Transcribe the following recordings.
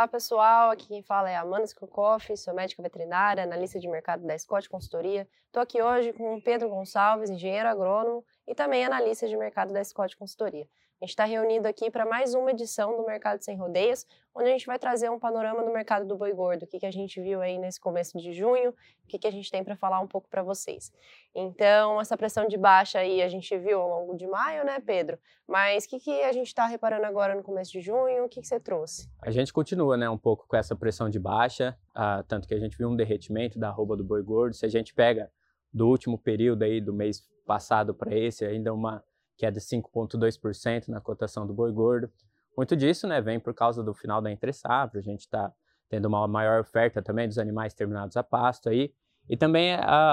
Olá pessoal, aqui quem fala é Amanda Skokoff, sou médica veterinária, analista de mercado da Scott Consultoria. Estou aqui hoje com o Pedro Gonçalves, engenheiro agrônomo e também analista de mercado da Scott Consultoria. A gente está reunido aqui para mais uma edição do Mercado Sem Rodeios, onde a gente vai trazer um panorama do mercado do boi gordo, o que, que a gente viu aí nesse começo de junho, o que, que a gente tem para falar um pouco para vocês. Então, essa pressão de baixa aí a gente viu ao longo de maio, né, Pedro? Mas o que, que a gente está reparando agora no começo de junho? O que, que você trouxe? A gente continua, né, um pouco com essa pressão de baixa, uh, tanto que a gente viu um derretimento da arroba do boi gordo. Se a gente pega do último período aí do mês passado para esse, ainda uma queda de 5,2% na cotação do boi gordo. Muito disso né, vem por causa do final da entre safra, a gente está tendo uma maior oferta também dos animais terminados a pasto aí, e também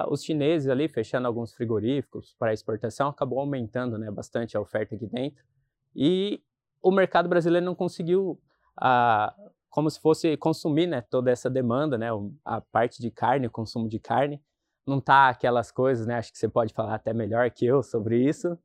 os chineses ali fechando alguns frigoríficos para exportação, acabou aumentando né, bastante a oferta aqui dentro, e o mercado brasileiro não conseguiu, a, como se fosse consumir né, toda essa demanda, né, a parte de carne, o consumo de carne, não tá aquelas coisas, né, acho que você pode falar até melhor que eu sobre isso,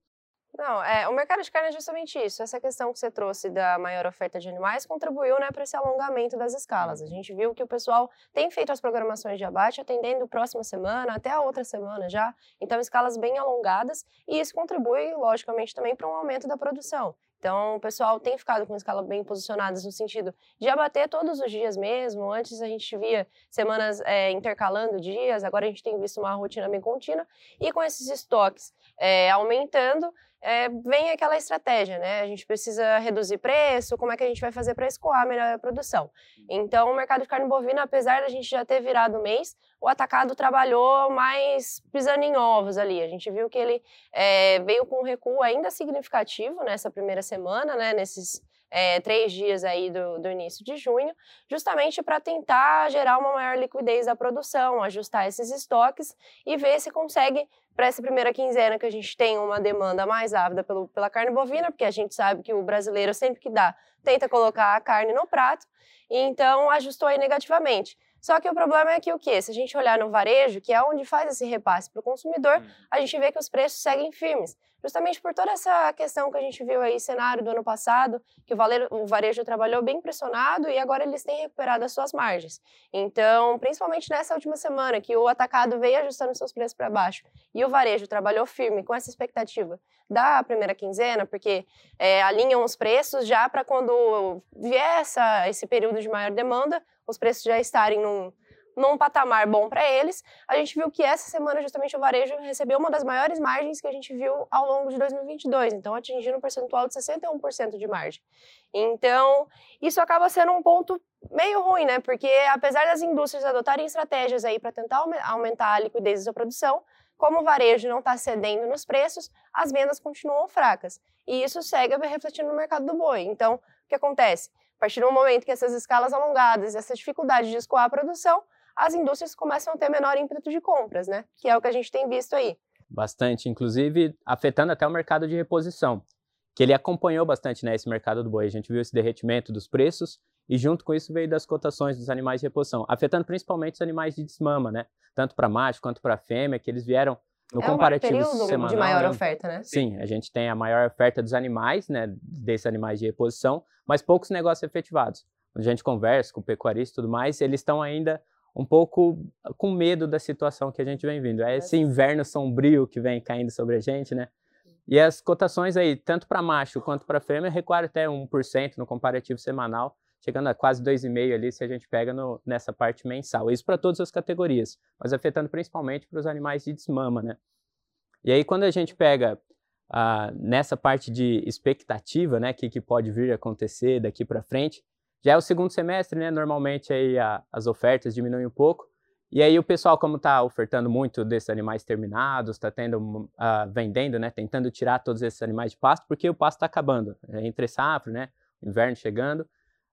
não, é, o mercado de carne é justamente isso. Essa questão que você trouxe da maior oferta de animais contribuiu né, para esse alongamento das escalas. A gente viu que o pessoal tem feito as programações de abate atendendo próxima semana, até a outra semana já. Então, escalas bem alongadas, e isso contribui, logicamente, também para um aumento da produção. Então, o pessoal tem ficado com escalas bem posicionadas no sentido de abater todos os dias mesmo. Antes a gente via semanas é, intercalando dias, agora a gente tem visto uma rotina bem contínua. E com esses estoques é, aumentando, é, vem aquela estratégia, né? A gente precisa reduzir preço, como é que a gente vai fazer para escoar melhor a produção? Então, o mercado de carne bovina, apesar da gente já ter virado o mês, o atacado trabalhou mais pisando em ovos ali. A gente viu que ele é, veio com um recuo ainda significativo nessa primeira semana, né? Nesses é, três dias aí do, do início de junho, justamente para tentar gerar uma maior liquidez da produção, ajustar esses estoques e ver se consegue para essa primeira quinzena que a gente tem uma demanda mais ávida pelo, pela carne bovina, porque a gente sabe que o brasileiro sempre que dá tenta colocar a carne no prato, e então ajustou aí negativamente. Só que o problema é que o quê? Se a gente olhar no varejo, que é onde faz esse repasse para o consumidor, hum. a gente vê que os preços seguem firmes. Justamente por toda essa questão que a gente viu aí, cenário do ano passado, que o, varejo, o varejo trabalhou bem pressionado e agora eles têm recuperado as suas margens. Então, principalmente nessa última semana, que o atacado veio ajustando seus preços para baixo e o varejo trabalhou firme com essa expectativa da primeira quinzena, porque é, alinham os preços já para quando vier essa, esse período de maior demanda, os preços já estarem num, num patamar bom para eles. A gente viu que essa semana, justamente, o varejo recebeu uma das maiores margens que a gente viu ao longo de 2022, então atingindo um percentual de 61% de margem. Então, isso acaba sendo um ponto meio ruim, né? Porque apesar das indústrias adotarem estratégias aí para tentar aumentar a liquidez da sua produção, como o varejo não está cedendo nos preços, as vendas continuam fracas. E isso segue refletindo no mercado do boi. Então, o que acontece? Partir do momento que essas escalas alongadas, essa dificuldade de escoar a produção, as indústrias começam a ter menor ímpeto de compras, né? Que é o que a gente tem visto aí. Bastante, inclusive afetando até o mercado de reposição, que ele acompanhou bastante né, esse mercado do boi. A gente viu esse derretimento dos preços e junto com isso veio das cotações dos animais de reposição, afetando principalmente os animais de desmama, né? Tanto para macho quanto para fêmea, que eles vieram no é comparativo um semanal. de maior né? oferta, né? Sim, a gente tem a maior oferta dos animais, né, desses animais de reposição, mas poucos negócios efetivados. Quando a gente conversa com o pecuarista e tudo mais, eles estão ainda um pouco com medo da situação que a gente vem vindo. É esse inverno sombrio que vem caindo sobre a gente, né? E as cotações aí, tanto para macho quanto para fêmea, recuaram até 1% no comparativo semanal, chegando a quase 2,5% ali se a gente pega no, nessa parte mensal. Isso para todas as categorias, mas afetando principalmente para os animais de desmama, né? E aí quando a gente pega ah, nessa parte de expectativa, né, que, que pode vir a acontecer daqui para frente, já é o segundo semestre, né? Normalmente aí a, as ofertas diminuem um pouco. E aí o pessoal, como está ofertando muito desses animais terminados, está tendo uh, vendendo, né? Tentando tirar todos esses animais de pasto, porque o pasto está acabando. É entre safra, né? Inverno chegando,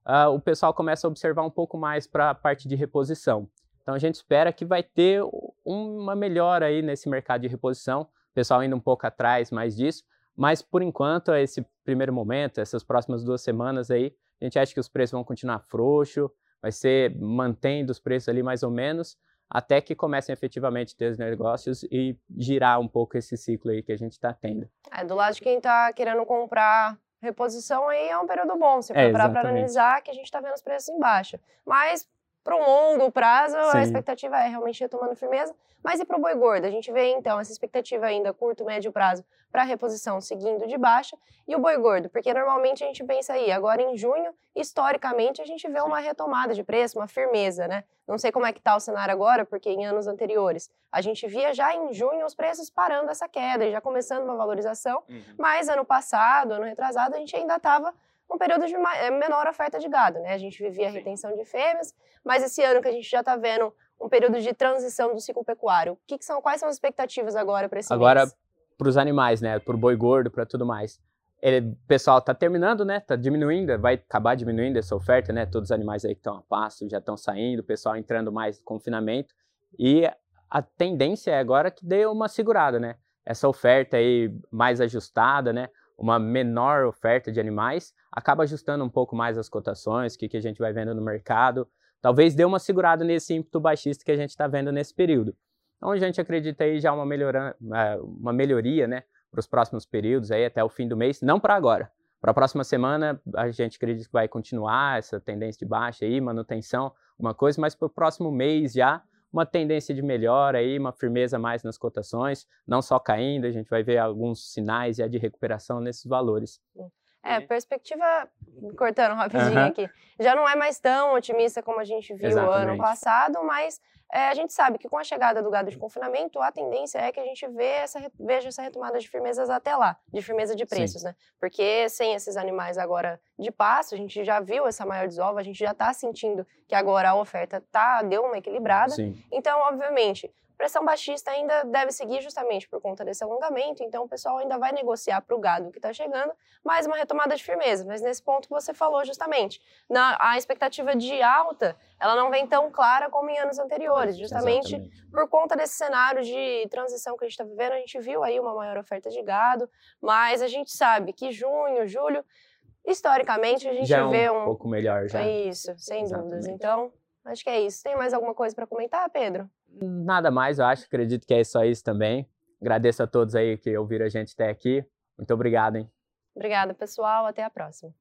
uh, o pessoal começa a observar um pouco mais para a parte de reposição. Então a gente espera que vai ter uma melhora aí nesse mercado de reposição. O pessoal indo um pouco atrás mais disso, mas por enquanto, esse primeiro momento, essas próximas duas semanas aí, a gente acha que os preços vão continuar frouxo, vai ser mantendo os preços ali mais ou menos, até que comecem efetivamente ter os negócios e girar um pouco esse ciclo aí que a gente está tendo. É, do lado de quem está querendo comprar reposição aí é um período bom, se for É, para analisar que a gente está vendo os preços em baixa. Mas para um longo prazo, a Sim. expectativa é realmente retomando firmeza. Mas e para o boi gordo? A gente vê então essa expectativa ainda curto, médio prazo para reposição seguindo de baixa. E o boi gordo? Porque normalmente a gente pensa aí, agora em junho, historicamente, a gente vê uma retomada de preço, uma firmeza, né? Não sei como é que está o cenário agora, porque em anos anteriores a gente via já em junho os preços parando essa queda e já começando uma valorização. Mas ano passado, ano retrasado, a gente ainda estava um período de eh, menor oferta de gado, né? A gente vivia a retenção de fêmeas, mas esse ano que a gente já está vendo um período de transição do ciclo pecuário, o que, que são, quais são as expectativas agora para esse Agora, para os animais, né? Para o boi gordo, para tudo mais. Ele, pessoal tá terminando, né? Tá diminuindo, vai acabar diminuindo essa oferta, né? Todos os animais aí que estão a pasto já estão saindo, o pessoal entrando mais no confinamento. E a tendência é agora que dê uma segurada, né? Essa oferta aí mais ajustada, né? Uma menor oferta de animais, acaba ajustando um pouco mais as cotações, o que, que a gente vai vendo no mercado. Talvez dê uma segurada nesse ímpeto baixista que a gente está vendo nesse período. Então a gente acredita aí já uma, melhora, eh, uma melhoria, né, para os próximos períodos aí até o fim do mês, não para agora. Para a próxima semana a gente acredita que vai continuar essa tendência de baixa aí, manutenção, uma coisa, mas para o próximo mês já uma tendência de melhora aí, uma firmeza mais nas cotações, não só caindo, a gente vai ver alguns sinais já de recuperação nesses valores. É, perspectiva, cortando rapidinho aqui, já não é mais tão otimista como a gente viu ano Exatamente. passado, mas é, a gente sabe que com a chegada do gado de confinamento, a tendência é que a gente vê essa, veja essa retomada de firmezas até lá, de firmeza de Sim. preços, né? Porque sem esses animais agora de pasto, a gente já viu essa maior desova, a gente já está sentindo que agora a oferta tá, deu uma equilibrada, Sim. então, obviamente, pressão baixista ainda deve seguir justamente por conta desse alongamento, então o pessoal ainda vai negociar para o gado que está chegando mais uma retomada de firmeza. Mas nesse ponto que você falou justamente, na, a expectativa de alta, ela não vem tão clara como em anos anteriores, justamente Exatamente. por conta desse cenário de transição que a gente está vivendo, a gente viu aí uma maior oferta de gado, mas a gente sabe que junho, julho, historicamente a gente Já é um vê um... pouco melhor já. Isso, sem dúvidas. Exatamente. Então, acho que é isso. Tem mais alguma coisa para comentar, Pedro? Nada mais, eu acho. Acredito que é só isso também. Agradeço a todos aí que ouviram a gente até aqui. Muito obrigado, hein? Obrigada, pessoal. Até a próxima.